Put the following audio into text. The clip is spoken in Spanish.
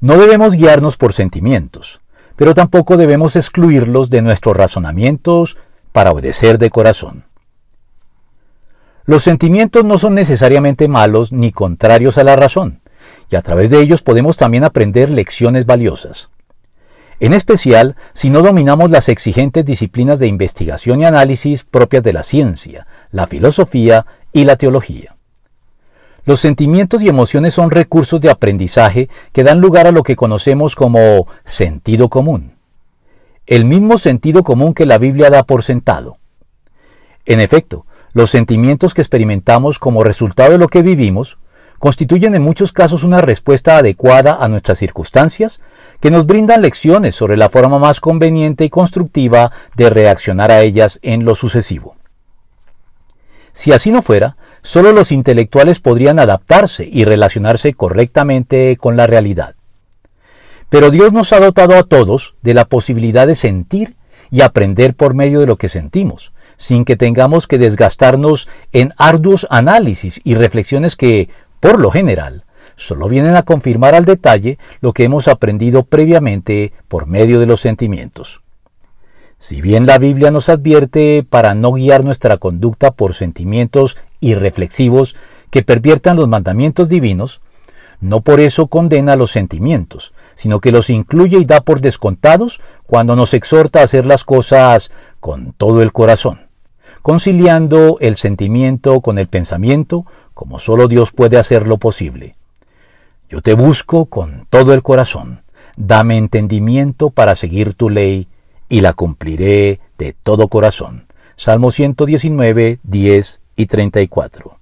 No debemos guiarnos por sentimientos, pero tampoco debemos excluirlos de nuestros razonamientos para obedecer de corazón. Los sentimientos no son necesariamente malos ni contrarios a la razón, y a través de ellos podemos también aprender lecciones valiosas. En especial si no dominamos las exigentes disciplinas de investigación y análisis propias de la ciencia, la filosofía y la teología. Los sentimientos y emociones son recursos de aprendizaje que dan lugar a lo que conocemos como sentido común. El mismo sentido común que la Biblia da por sentado. En efecto, los sentimientos que experimentamos como resultado de lo que vivimos constituyen en muchos casos una respuesta adecuada a nuestras circunstancias que nos brindan lecciones sobre la forma más conveniente y constructiva de reaccionar a ellas en lo sucesivo. Si así no fuera, solo los intelectuales podrían adaptarse y relacionarse correctamente con la realidad. Pero Dios nos ha dotado a todos de la posibilidad de sentir y aprender por medio de lo que sentimos, sin que tengamos que desgastarnos en arduos análisis y reflexiones que, por lo general, solo vienen a confirmar al detalle lo que hemos aprendido previamente por medio de los sentimientos. Si bien la Biblia nos advierte para no guiar nuestra conducta por sentimientos irreflexivos que perviertan los mandamientos divinos, no por eso condena los sentimientos, sino que los incluye y da por descontados cuando nos exhorta a hacer las cosas con todo el corazón, conciliando el sentimiento con el pensamiento como solo Dios puede hacerlo posible. Yo te busco con todo el corazón, dame entendimiento para seguir tu ley y la cumpliré de todo corazón. Salmo 119, 10 y 34.